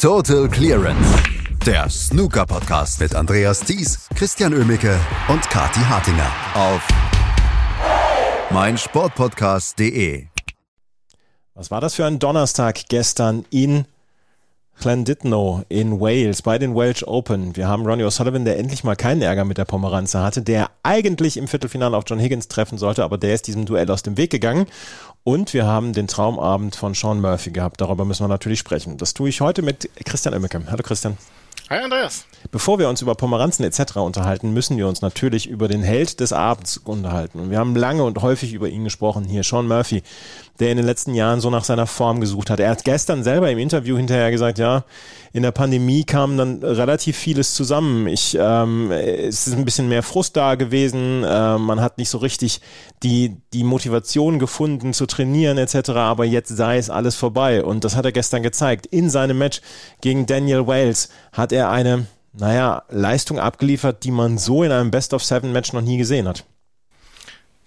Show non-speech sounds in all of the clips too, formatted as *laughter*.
Total Clearance. Der Snooker-Podcast mit Andreas Thies, Christian Ömicke und Kati Hartinger auf meinsportpodcast.de. Was war das für ein Donnerstag gestern in Llandudno in Wales bei den Welsh Open. Wir haben Ronnie O'Sullivan, der endlich mal keinen Ärger mit der Pomeranze hatte, der eigentlich im Viertelfinale auf John Higgins treffen sollte, aber der ist diesem Duell aus dem Weg gegangen. Und wir haben den Traumabend von Sean Murphy gehabt. Darüber müssen wir natürlich sprechen. Das tue ich heute mit Christian Oemmeke. Hallo Christian. Hi Andreas. Bevor wir uns über Pomeranzen etc. unterhalten, müssen wir uns natürlich über den Held des Abends unterhalten. Und wir haben lange und häufig über ihn gesprochen hier, Sean Murphy, der in den letzten Jahren so nach seiner Form gesucht hat. Er hat gestern selber im Interview hinterher gesagt, ja, in der Pandemie kam dann relativ vieles zusammen. Ich, ähm, es ist ein bisschen mehr Frust da gewesen. Äh, man hat nicht so richtig die, die Motivation gefunden zu trainieren etc. Aber jetzt sei es alles vorbei. Und das hat er gestern gezeigt. In seinem Match gegen Daniel Wales hat er eine naja, Leistung abgeliefert, die man so in einem Best-of-Seven-Match noch nie gesehen hat.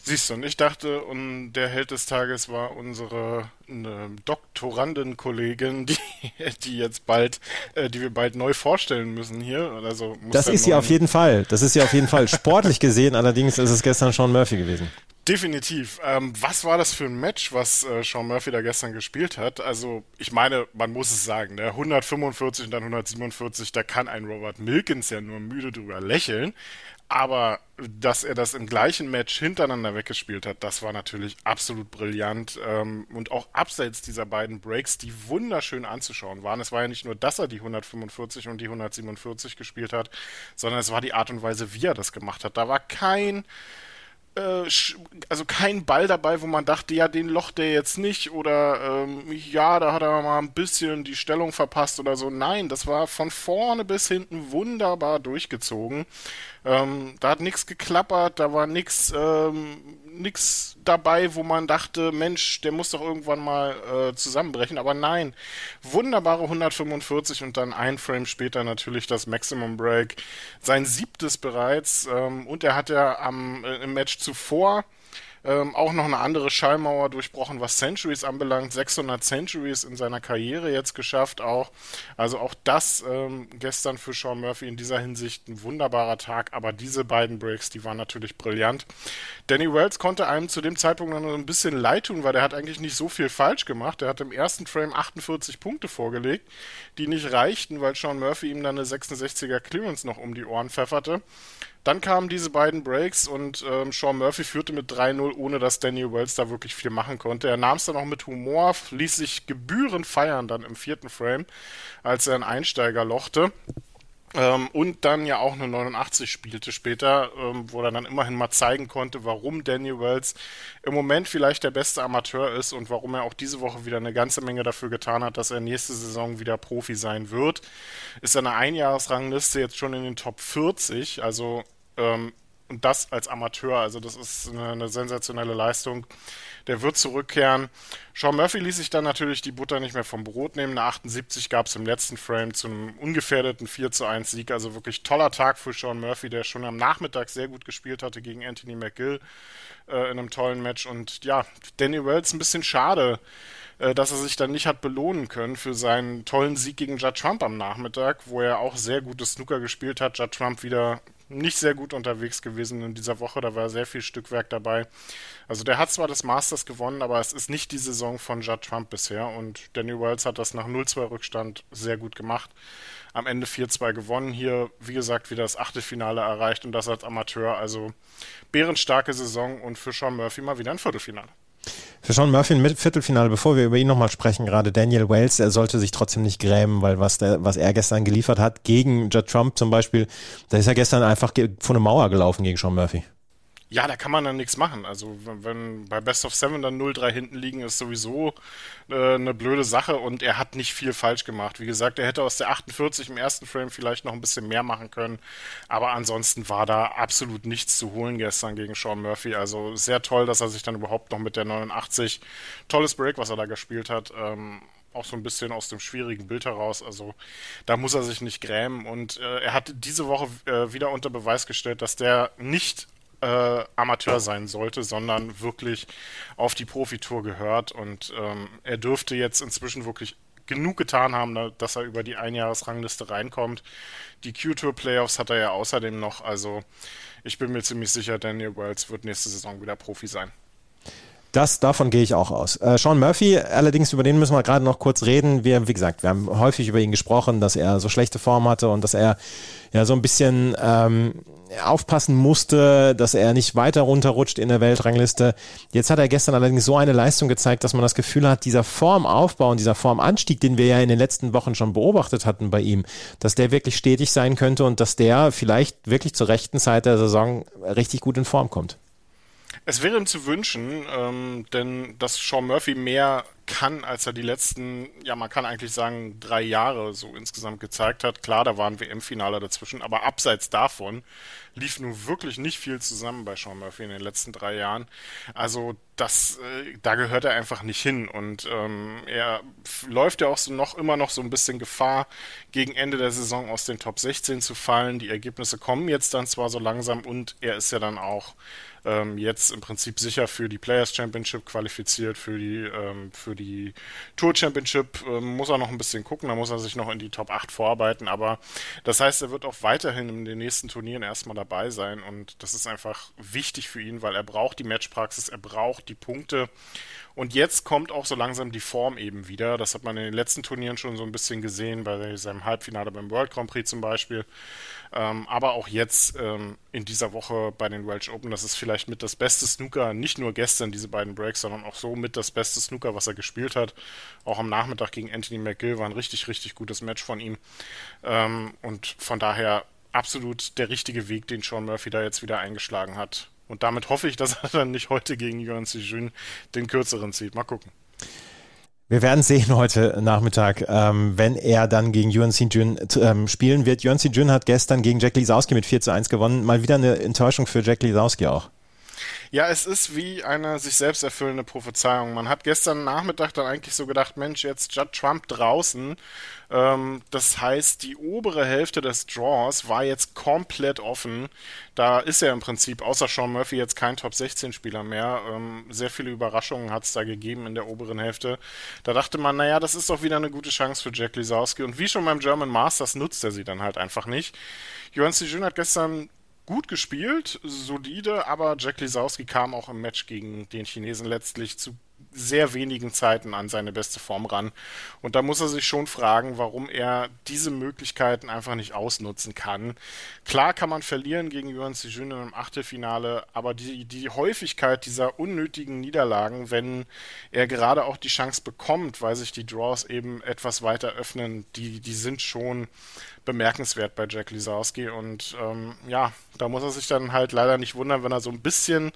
Siehst du, und ich dachte, und der Held des Tages war unsere äh, Doktorandenkollegin, die, *laughs* die jetzt bald, äh, die wir bald neu vorstellen müssen hier. Also das ist sie auf jeden Fall. Das ist sie auf jeden Fall. Sportlich gesehen allerdings ist es gestern Sean Murphy gewesen. Definitiv. Ähm, was war das für ein Match, was äh, Sean Murphy da gestern gespielt hat? Also, ich meine, man muss es sagen, der 145 und dann 147, da kann ein Robert Milkins ja nur müde drüber lächeln. Aber dass er das im gleichen Match hintereinander weggespielt hat, das war natürlich absolut brillant. Ähm, und auch abseits dieser beiden Breaks, die wunderschön anzuschauen waren. Es war ja nicht nur, dass er die 145 und die 147 gespielt hat, sondern es war die Art und Weise, wie er das gemacht hat. Da war kein äh, also kein Ball dabei, wo man dachte, ja, den locht der jetzt nicht oder ähm, ja, da hat er mal ein bisschen die Stellung verpasst oder so. Nein, das war von vorne bis hinten wunderbar durchgezogen. Ähm, da hat nichts geklappert, da war nichts ähm, dabei, wo man dachte, Mensch, der muss doch irgendwann mal äh, zusammenbrechen. Aber nein, wunderbare 145 und dann ein Frame später natürlich das Maximum Break. Sein siebtes bereits. Ähm, und er hat ja am, äh, im Match zuvor ähm, auch noch eine andere Schallmauer durchbrochen, was Centuries anbelangt. 600 Centuries in seiner Karriere jetzt geschafft auch. Also auch das ähm, gestern für Sean Murphy in dieser Hinsicht ein wunderbarer Tag. Aber diese beiden Breaks, die waren natürlich brillant. Danny Wells konnte einem zu dem Zeitpunkt noch ein bisschen leid tun, weil der hat eigentlich nicht so viel falsch gemacht. Er hat im ersten Frame 48 Punkte vorgelegt, die nicht reichten, weil Sean Murphy ihm dann eine 66er Clearance noch um die Ohren pfefferte. Dann kamen diese beiden Breaks und ähm, Sean Murphy führte mit 3-0, ohne dass Daniel Wells da wirklich viel machen konnte. Er nahm es dann auch mit Humor, ließ sich gebührend feiern dann im vierten Frame, als er einen Einsteiger lochte. Ähm, und dann ja auch eine 89 spielte später, ähm, wo er dann immerhin mal zeigen konnte, warum Daniel Wells im Moment vielleicht der beste Amateur ist und warum er auch diese Woche wieder eine ganze Menge dafür getan hat, dass er nächste Saison wieder Profi sein wird. Ist seine Einjahresrangliste jetzt schon in den Top 40, also ähm, und das als Amateur, also das ist eine, eine sensationelle Leistung der wird zurückkehren. Sean Murphy ließ sich dann natürlich die Butter nicht mehr vom Brot nehmen. Eine 78 gab es im letzten Frame zu einem ungefährdeten 4 zu 1 Sieg. Also wirklich toller Tag für Sean Murphy, der schon am Nachmittag sehr gut gespielt hatte gegen Anthony McGill äh, in einem tollen Match. Und ja, Danny Wells ein bisschen schade, äh, dass er sich dann nicht hat belohnen können für seinen tollen Sieg gegen Judd Trump am Nachmittag, wo er auch sehr gutes Snooker gespielt hat. Judd Trump wieder nicht sehr gut unterwegs gewesen in dieser Woche. Da war sehr viel Stückwerk dabei. Also der hat zwar das Masters gewonnen, aber es ist nicht die Saison von Judd Trump bisher. Und Danny Wells hat das nach 0-2 Rückstand sehr gut gemacht. Am Ende 4-2 gewonnen. Hier, wie gesagt, wieder das Achtelfinale erreicht und das als Amateur. Also bärenstarke Saison und für Sean Murphy mal wieder ein Viertelfinale. Für Sean Murphy im Viertelfinale, bevor wir über ihn nochmal sprechen, gerade Daniel Wales, er sollte sich trotzdem nicht grämen, weil was, der, was er gestern geliefert hat, gegen Judd Trump zum Beispiel, da ist er gestern einfach vor eine Mauer gelaufen gegen Sean Murphy. Ja, da kann man dann nichts machen. Also wenn bei Best of Seven dann 0-3 hinten liegen, ist sowieso äh, eine blöde Sache und er hat nicht viel falsch gemacht. Wie gesagt, er hätte aus der 48 im ersten Frame vielleicht noch ein bisschen mehr machen können, aber ansonsten war da absolut nichts zu holen gestern gegen Sean Murphy. Also sehr toll, dass er sich dann überhaupt noch mit der 89 tolles Break, was er da gespielt hat, ähm, auch so ein bisschen aus dem schwierigen Bild heraus. Also da muss er sich nicht grämen. Und äh, er hat diese Woche äh, wieder unter Beweis gestellt, dass der nicht äh, Amateur sein sollte, sondern wirklich auf die Profitour gehört. Und ähm, er dürfte jetzt inzwischen wirklich genug getan haben, dass er über die Einjahresrangliste reinkommt. Die Q-Tour Playoffs hat er ja außerdem noch, also ich bin mir ziemlich sicher, Daniel Wells wird nächste Saison wieder Profi sein. Das, davon gehe ich auch aus. Äh, Sean Murphy, allerdings über den müssen wir gerade noch kurz reden. Wir, wie gesagt, wir haben häufig über ihn gesprochen, dass er so schlechte Form hatte und dass er ja so ein bisschen ähm, aufpassen musste, dass er nicht weiter runterrutscht in der Weltrangliste. Jetzt hat er gestern allerdings so eine Leistung gezeigt, dass man das Gefühl hat, dieser Formaufbau und dieser Formanstieg, den wir ja in den letzten Wochen schon beobachtet hatten bei ihm, dass der wirklich stetig sein könnte und dass der vielleicht wirklich zur rechten Zeit der Saison richtig gut in Form kommt. Es wäre ihm zu wünschen, ähm, denn dass Sean Murphy mehr kann, als er die letzten, ja, man kann eigentlich sagen, drei Jahre so insgesamt gezeigt hat. Klar, da waren WM-Finale dazwischen, aber abseits davon lief nun wirklich nicht viel zusammen bei Sean Murphy in den letzten drei Jahren. Also das, äh, da gehört er einfach nicht hin und ähm, er läuft ja auch so noch immer noch so ein bisschen Gefahr, gegen Ende der Saison aus den Top 16 zu fallen. Die Ergebnisse kommen jetzt dann zwar so langsam und er ist ja dann auch ähm, jetzt im Prinzip sicher für die Players Championship qualifiziert, für die, ähm, für die Tour Championship ähm, muss er noch ein bisschen gucken, da muss er sich noch in die Top 8 vorarbeiten, aber das heißt, er wird auch weiterhin in den nächsten Turnieren erstmal dabei sein und das ist einfach wichtig für ihn, weil er braucht die Matchpraxis, er braucht die Punkte und jetzt kommt auch so langsam die Form eben wieder. Das hat man in den letzten Turnieren schon so ein bisschen gesehen, bei seinem Halbfinale beim World Grand Prix zum Beispiel. Ähm, aber auch jetzt ähm, in dieser Woche bei den Welsh Open, das ist vielleicht mit das beste Snooker, nicht nur gestern diese beiden Breaks, sondern auch so mit das beste Snooker, was er gespielt hat. Auch am Nachmittag gegen Anthony McGill war ein richtig, richtig gutes Match von ihm. Ähm, und von daher absolut der richtige Weg, den Sean Murphy da jetzt wieder eingeschlagen hat. Und damit hoffe ich, dass er dann nicht heute gegen Yuan Jun den kürzeren zieht. Mal gucken. Wir werden sehen heute Nachmittag, ähm, wenn er dann gegen Yuan Jun ähm, spielen wird. Yuan Jun hat gestern gegen Jack Lisowski mit 4 zu 1 gewonnen. Mal wieder eine Enttäuschung für Jack Lisowski auch. Ja, es ist wie eine sich selbst erfüllende Prophezeiung. Man hat gestern Nachmittag dann eigentlich so gedacht, Mensch, jetzt Judd Trump draußen. Ähm, das heißt, die obere Hälfte des Draws war jetzt komplett offen. Da ist ja im Prinzip außer Sean Murphy jetzt kein Top 16 Spieler mehr. Ähm, sehr viele Überraschungen hat es da gegeben in der oberen Hälfte. Da dachte man, naja, das ist doch wieder eine gute Chance für Jack Lisowski. Und wie schon beim German Masters nutzt er sie dann halt einfach nicht. Johann Sijun hat gestern gut gespielt, solide, aber Jack Lisowski kam auch im Match gegen den Chinesen letztlich zu sehr wenigen Zeiten an seine beste Form ran. Und da muss er sich schon fragen, warum er diese Möglichkeiten einfach nicht ausnutzen kann. Klar kann man verlieren gegen Yuan Sijun im Achtelfinale, aber die, die Häufigkeit dieser unnötigen Niederlagen, wenn er gerade auch die Chance bekommt, weil sich die Draws eben etwas weiter öffnen, die, die sind schon bemerkenswert bei Jack Lisowski. Und ähm, ja, da muss er sich dann halt leider nicht wundern, wenn er so ein bisschen,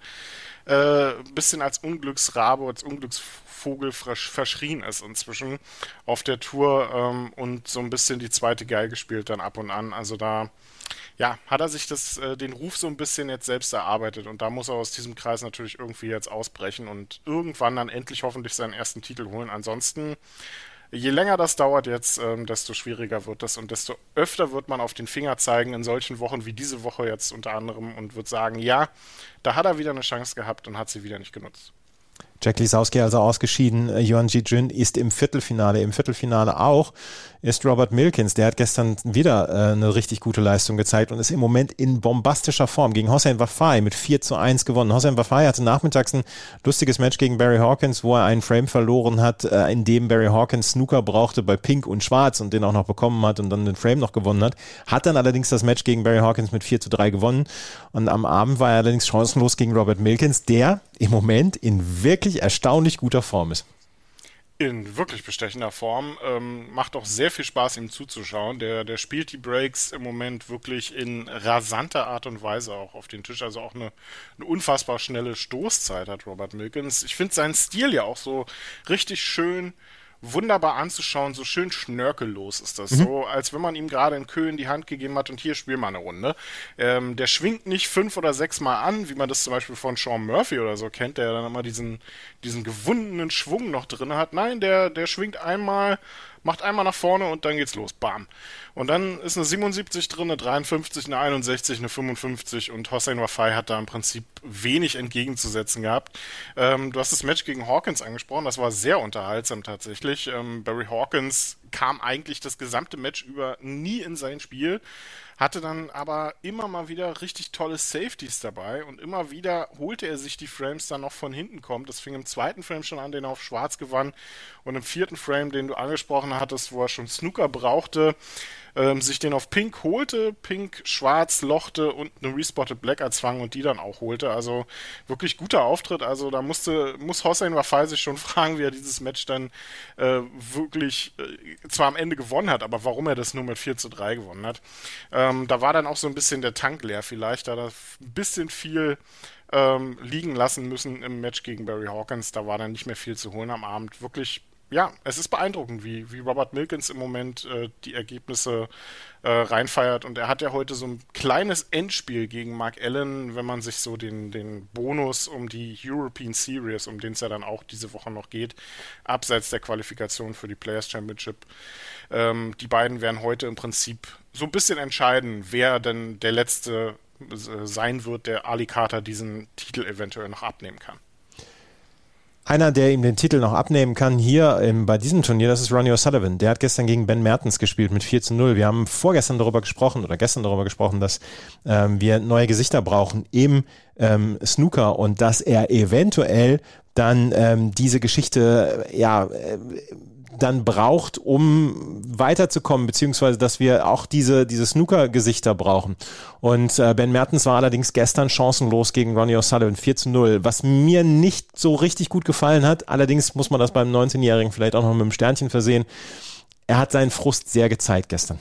äh, bisschen als Unglücksrabe, als Unglücksvogel verschrien ist inzwischen auf der Tour ähm, und so ein bisschen die zweite Geige spielt dann ab und an. Also da ja, hat er sich das, äh, den Ruf so ein bisschen jetzt selbst erarbeitet und da muss er aus diesem Kreis natürlich irgendwie jetzt ausbrechen und irgendwann dann endlich hoffentlich seinen ersten Titel holen. Ansonsten je länger das dauert jetzt, ähm, desto schwieriger wird das und desto öfter wird man auf den Finger zeigen in solchen Wochen wie diese Woche jetzt unter anderem und wird sagen, ja, da hat er wieder eine Chance gehabt und hat sie wieder nicht genutzt. Jack Lisowski also ausgeschieden. Äh, Yuan Ji Jun ist im Viertelfinale. Im Viertelfinale auch ist Robert Milkins. Der hat gestern wieder äh, eine richtig gute Leistung gezeigt und ist im Moment in bombastischer Form gegen Hossein Wafai mit 4 zu 1 gewonnen. Hossein Wafai hatte nachmittags ein lustiges Match gegen Barry Hawkins, wo er einen Frame verloren hat, äh, in dem Barry Hawkins Snooker brauchte bei Pink und Schwarz und den auch noch bekommen hat und dann den Frame noch gewonnen hat. Hat dann allerdings das Match gegen Barry Hawkins mit 4 zu 3 gewonnen. Und am Abend war er allerdings chancenlos gegen Robert Milkins, der im Moment in wirklich erstaunlich guter Form ist in wirklich bestechender Form. Ähm, macht auch sehr viel Spaß, ihm zuzuschauen. Der, der spielt die Breaks im Moment wirklich in rasanter Art und Weise auch auf den Tisch. Also auch eine, eine unfassbar schnelle Stoßzeit hat Robert Milkins. Ich finde seinen Stil ja auch so richtig schön wunderbar anzuschauen, so schön schnörkellos ist das. Mhm. So, als wenn man ihm gerade in Köln die Hand gegeben hat und hier spiel mal eine Runde. Ähm, der schwingt nicht fünf oder sechs Mal an, wie man das zum Beispiel von Sean Murphy oder so kennt, der dann immer diesen, diesen gewundenen Schwung noch drin hat. Nein, der, der schwingt einmal, macht einmal nach vorne und dann geht's los. Bam. Und dann ist eine 77 drin, eine 53, eine 61, eine 55 und Hossein Wafai hat da im Prinzip wenig entgegenzusetzen gehabt. Ähm, du hast das Match gegen Hawkins angesprochen, das war sehr unterhaltsam tatsächlich. Ähm, Barry Hawkins kam eigentlich das gesamte Match über nie in sein Spiel hatte dann aber immer mal wieder richtig tolle Safeties dabei und immer wieder holte er sich die Frames dann noch von hinten kommt. Das fing im zweiten Frame schon an, den er auf schwarz gewann und im vierten Frame, den du angesprochen hattest, wo er schon Snooker brauchte, ähm, sich den auf Pink holte, Pink schwarz lochte und eine Respotted Black erzwang und die dann auch holte. Also wirklich guter Auftritt. Also da musste, muss Hossein Wafai sich schon *laughs* fragen, wie er dieses Match dann äh, wirklich äh, zwar am Ende gewonnen hat, aber warum er das nur mit 4 zu 3 gewonnen hat. Ähm, da war dann auch so ein bisschen der Tank leer vielleicht, da er ein bisschen viel ähm, liegen lassen müssen im Match gegen Barry Hawkins. Da war dann nicht mehr viel zu holen am Abend. Wirklich ja, es ist beeindruckend, wie, wie Robert Milkins im Moment äh, die Ergebnisse äh, reinfeiert. Und er hat ja heute so ein kleines Endspiel gegen Mark Allen, wenn man sich so den, den Bonus um die European Series, um den es ja dann auch diese Woche noch geht, abseits der Qualifikation für die Players Championship. Ähm, die beiden werden heute im Prinzip so ein bisschen entscheiden, wer denn der Letzte äh, sein wird, der Ali Carter diesen Titel eventuell noch abnehmen kann. Einer, der ihm den Titel noch abnehmen kann hier im, bei diesem Turnier, das ist Ronnie O'Sullivan. Der hat gestern gegen Ben Mertens gespielt mit 4 zu 0. Wir haben vorgestern darüber gesprochen oder gestern darüber gesprochen, dass ähm, wir neue Gesichter brauchen im ähm, Snooker und dass er eventuell dann ähm, diese Geschichte ja äh, dann braucht, um weiterzukommen, beziehungsweise dass wir auch diese, diese Snooker-Gesichter brauchen. Und äh, Ben Mertens war allerdings gestern chancenlos gegen Ronnie O'Sullivan 4 zu 0, was mir nicht so richtig gut gefallen hat. Allerdings muss man das beim 19-Jährigen vielleicht auch noch mit einem Sternchen versehen. Er hat seinen Frust sehr gezeigt gestern.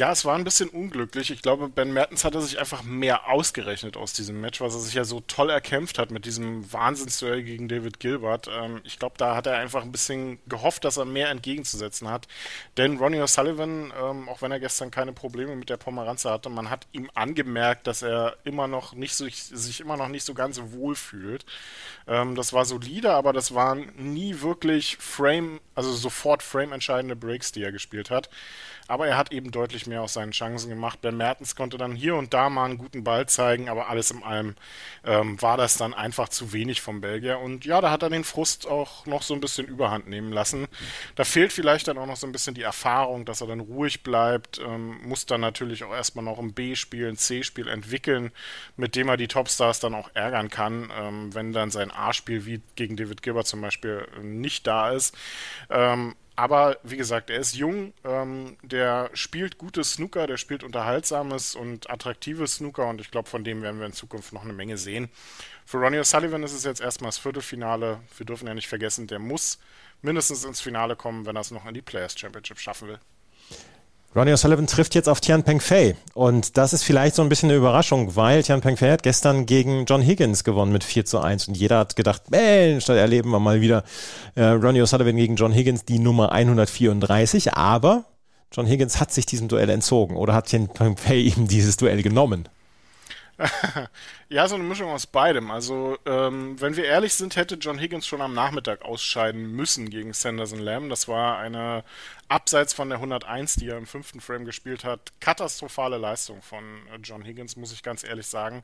Ja, es war ein bisschen unglücklich. Ich glaube, Ben Mertens hatte sich einfach mehr ausgerechnet aus diesem Match, was er sich ja so toll erkämpft hat mit diesem Wahnsinnsduell gegen David Gilbert. Ähm, ich glaube, da hat er einfach ein bisschen gehofft, dass er mehr entgegenzusetzen hat. Denn Ronnie O'Sullivan, ähm, auch wenn er gestern keine Probleme mit der Pomeranze hatte, man hat ihm angemerkt, dass er immer noch nicht so, sich immer noch nicht so ganz wohl fühlt. Ähm, das war solide, aber das waren nie wirklich Frame, also sofort Frame entscheidende Breaks, die er gespielt hat. Aber er hat eben deutlich mehr aus seinen Chancen gemacht. Ben Mertens konnte dann hier und da mal einen guten Ball zeigen, aber alles in allem ähm, war das dann einfach zu wenig vom Belgier. Und ja, da hat er den Frust auch noch so ein bisschen überhand nehmen lassen. Da fehlt vielleicht dann auch noch so ein bisschen die Erfahrung, dass er dann ruhig bleibt, ähm, muss dann natürlich auch erstmal noch ein B-Spiel, ein C-Spiel entwickeln, mit dem er die Topstars dann auch ärgern kann, ähm, wenn dann sein A-Spiel wie gegen David Gilbert zum Beispiel nicht da ist. Ähm, aber wie gesagt, er ist jung, ähm, der spielt gutes Snooker, der spielt unterhaltsames und attraktives Snooker und ich glaube, von dem werden wir in Zukunft noch eine Menge sehen. Für Ronnie O'Sullivan ist es jetzt erstmal das Viertelfinale. Wir dürfen ja nicht vergessen, der muss mindestens ins Finale kommen, wenn er es noch in die Players Championship schaffen will. Ronnie O'Sullivan trifft jetzt auf Tian Peng Fei. Und das ist vielleicht so ein bisschen eine Überraschung, weil Tian Peng Fei hat gestern gegen John Higgins gewonnen mit 4 zu 1. Und jeder hat gedacht, Mensch, da erleben wir mal wieder äh, Ronnie O'Sullivan gegen John Higgins, die Nummer 134. Aber John Higgins hat sich diesem Duell entzogen oder hat Tian Peng Fei *laughs* ihm dieses Duell genommen. *laughs* ja, so eine Mischung aus beidem. Also, ähm, wenn wir ehrlich sind, hätte John Higgins schon am Nachmittag ausscheiden müssen gegen Sanderson Lamb. Das war eine abseits von der 101, die er im fünften Frame gespielt hat, katastrophale Leistung von äh, John Higgins, muss ich ganz ehrlich sagen.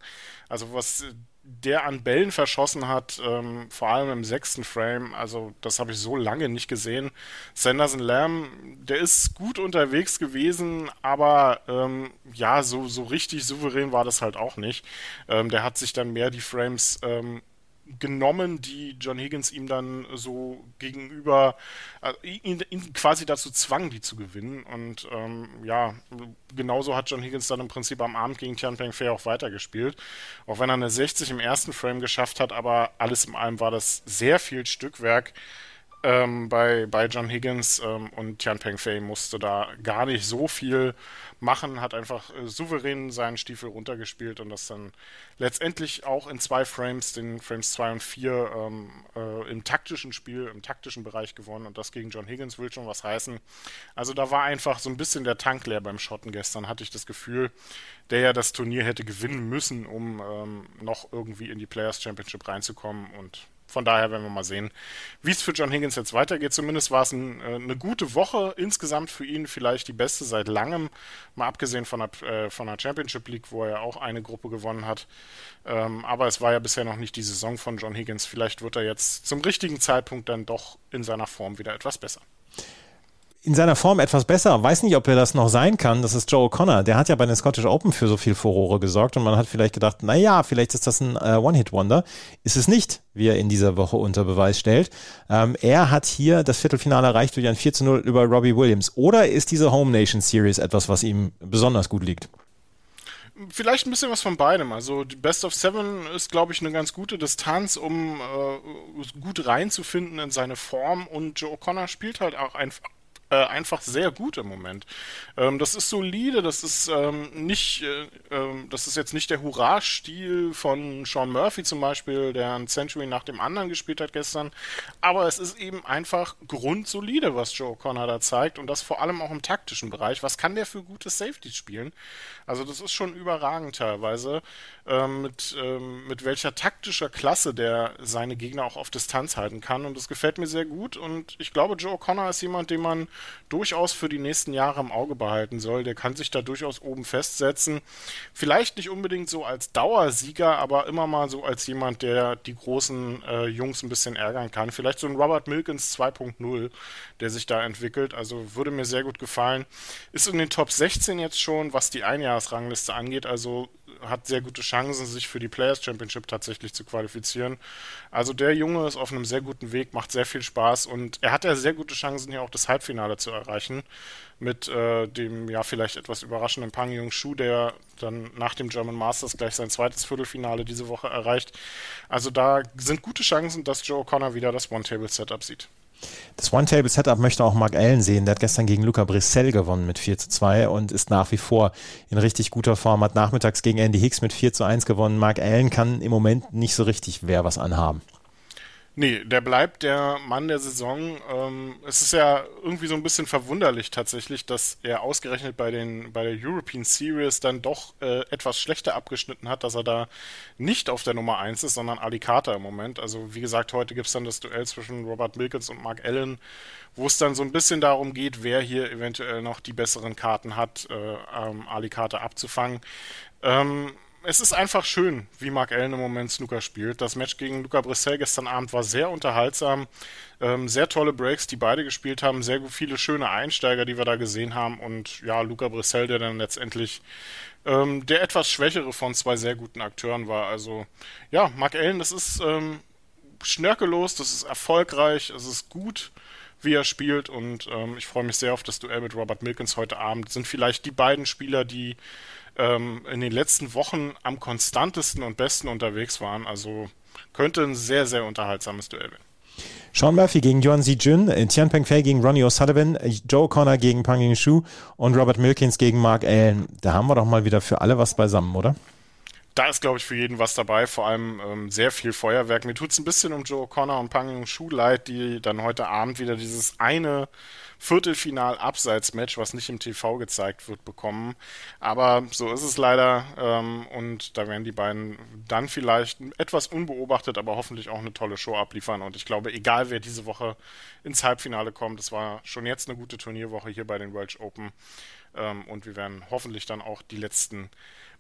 Also was der an Bällen verschossen hat, ähm, vor allem im sechsten Frame, also das habe ich so lange nicht gesehen. Sanderson Lamb, der ist gut unterwegs gewesen, aber ähm, ja, so, so richtig souverän war das halt auch nicht. Ähm, der hat sich dann mehr die Frames ähm, genommen, die John Higgins ihm dann so gegenüber, äh, ihn, ihn, quasi dazu zwang, die zu gewinnen. Und ähm, ja, genauso hat John Higgins dann im Prinzip am Abend gegen Tian Peng Fei auch weitergespielt. Auch wenn er eine 60 im ersten Frame geschafft hat, aber alles in allem war das sehr viel Stückwerk ähm, bei, bei John Higgins ähm, und Tian Peng Fei musste da gar nicht so viel machen, hat einfach äh, souverän seinen Stiefel runtergespielt und das dann letztendlich auch in zwei Frames, den Frames 2 und 4, ähm, äh, im taktischen Spiel, im taktischen Bereich gewonnen und das gegen John Higgins will schon was heißen. Also da war einfach so ein bisschen der Tank leer beim Schotten gestern, hatte ich das Gefühl, der ja das Turnier hätte gewinnen müssen, um ähm, noch irgendwie in die Players Championship reinzukommen und von daher werden wir mal sehen, wie es für John Higgins jetzt weitergeht. Zumindest war es ein, äh, eine gute Woche insgesamt für ihn, vielleicht die beste seit langem, mal abgesehen von der, äh, von der Championship League, wo er auch eine Gruppe gewonnen hat. Ähm, aber es war ja bisher noch nicht die Saison von John Higgins. Vielleicht wird er jetzt zum richtigen Zeitpunkt dann doch in seiner Form wieder etwas besser in seiner Form etwas besser. Weiß nicht, ob er das noch sein kann. Das ist Joe O'Connor. Der hat ja bei den Scottish Open für so viel Furore gesorgt und man hat vielleicht gedacht, na ja, vielleicht ist das ein äh, One-Hit-Wonder. Ist es nicht, wie er in dieser Woche unter Beweis stellt. Ähm, er hat hier das Viertelfinale erreicht durch ein 4 zu 0 über Robbie Williams. Oder ist diese Home Nation Series etwas, was ihm besonders gut liegt? Vielleicht ein bisschen was von beidem. Also die Best of Seven ist, glaube ich, eine ganz gute Distanz, um äh, gut reinzufinden in seine Form. Und Joe O'Connor spielt halt auch einfach äh, einfach sehr gut im Moment. Ähm, das ist solide, das ist ähm, nicht, äh, äh, das ist jetzt nicht der Hurra-Stil von Sean Murphy zum Beispiel, der ein Century nach dem anderen gespielt hat gestern, aber es ist eben einfach grundsolide, was Joe Connor da zeigt und das vor allem auch im taktischen Bereich. Was kann der für gute Safety spielen? Also das ist schon überragend teilweise, ähm, mit, ähm, mit welcher taktischer Klasse der seine Gegner auch auf Distanz halten kann und das gefällt mir sehr gut und ich glaube, Joe Connor ist jemand, den man durchaus für die nächsten Jahre im Auge behalten soll. Der kann sich da durchaus oben festsetzen. Vielleicht nicht unbedingt so als Dauersieger, aber immer mal so als jemand, der die großen äh, Jungs ein bisschen ärgern kann. Vielleicht so ein Robert Milkins 2.0, der sich da entwickelt. Also würde mir sehr gut gefallen. Ist in den Top 16 jetzt schon, was die Einjahresrangliste angeht. Also hat sehr gute Chancen, sich für die Players Championship tatsächlich zu qualifizieren. Also der Junge ist auf einem sehr guten Weg, macht sehr viel Spaß und er hat ja sehr gute Chancen, hier auch das Halbfinale zu erreichen. Mit äh, dem ja vielleicht etwas überraschenden Pang Jung Shu, der dann nach dem German Masters gleich sein zweites Viertelfinale diese Woche erreicht. Also da sind gute Chancen, dass Joe O'Connor wieder das One-Table-Setup sieht. Das One-Table-Setup möchte auch Mark Allen sehen. Der hat gestern gegen Luca Brissell gewonnen mit 4 zu 2 und ist nach wie vor in richtig guter Form. Hat nachmittags gegen Andy Hicks mit 4 zu 1 gewonnen. Mark Allen kann im Moment nicht so richtig wer was anhaben. Nee, der bleibt der Mann der Saison. Ähm, es ist ja irgendwie so ein bisschen verwunderlich tatsächlich, dass er ausgerechnet bei den bei der European Series dann doch äh, etwas schlechter abgeschnitten hat, dass er da nicht auf der Nummer 1 ist, sondern Alicata im Moment. Also wie gesagt, heute gibt es dann das Duell zwischen Robert Milkins und Mark Allen, wo es dann so ein bisschen darum geht, wer hier eventuell noch die besseren Karten hat, äh, ähm, Alicata abzufangen. Ähm, es ist einfach schön, wie Mark Allen im Moment Snooker spielt. Das Match gegen Luca Brissell gestern Abend war sehr unterhaltsam. Ähm, sehr tolle Breaks, die beide gespielt haben. Sehr viele schöne Einsteiger, die wir da gesehen haben. Und ja, Luca Brissell, der dann letztendlich ähm, der etwas schwächere von zwei sehr guten Akteuren war. Also ja, Mark Allen, das ist ähm, schnörkellos, das ist erfolgreich, es ist gut wie er spielt und ähm, ich freue mich sehr auf das Duell mit Robert Milkins heute Abend. Sind vielleicht die beiden Spieler, die ähm, in den letzten Wochen am konstantesten und besten unterwegs waren. Also könnte ein sehr, sehr unterhaltsames Duell werden. Sean Murphy gegen Yuan Jun, Tian Pengfei gegen Ronnie O'Sullivan, Joe Connor gegen Pang Ying Shu und Robert Milkins gegen Mark Allen. Da haben wir doch mal wieder für alle was beisammen, oder? Da ist, glaube ich, für jeden was dabei, vor allem ähm, sehr viel Feuerwerk. Mir tut es ein bisschen um Joe Connor und Pang Ying Shu leid, die dann heute Abend wieder dieses eine Viertelfinal-Abseits-Match, was nicht im TV gezeigt wird, bekommen. Aber so ist es leider. Ähm, und da werden die beiden dann vielleicht etwas unbeobachtet, aber hoffentlich auch eine tolle Show abliefern. Und ich glaube, egal wer diese Woche ins Halbfinale kommt, es war schon jetzt eine gute Turnierwoche hier bei den Welsh Open. Ähm, und wir werden hoffentlich dann auch die letzten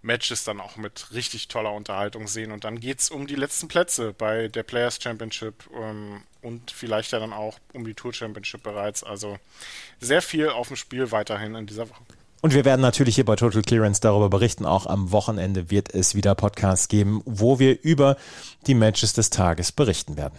Matches dann auch mit richtig toller Unterhaltung sehen. Und dann geht es um die letzten Plätze bei der Players Championship ähm, und vielleicht ja dann auch um die Tour Championship bereits. Also sehr viel auf dem Spiel weiterhin in dieser Woche. Und wir werden natürlich hier bei Total Clearance darüber berichten. Auch am Wochenende wird es wieder Podcasts geben, wo wir über die Matches des Tages berichten werden.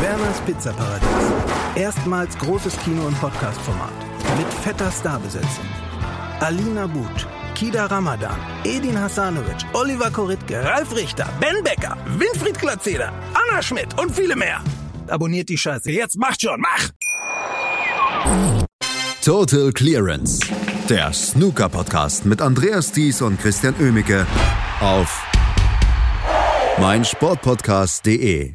Werners Pizzaparadies. Erstmals großes Kino- und Podcast-Format mit fetter Starbesetzung. Alina But, Kida Ramadan, Edin Hasanovic, Oliver Koritke, Ralf Richter, Ben Becker, Winfried Glatzeder, Anna Schmidt und viele mehr. Abonniert die Scheiße. Jetzt macht schon, mach! Total Clearance. Der Snooker-Podcast mit Andreas Thies und Christian Ömicke auf meinsportpodcast.de.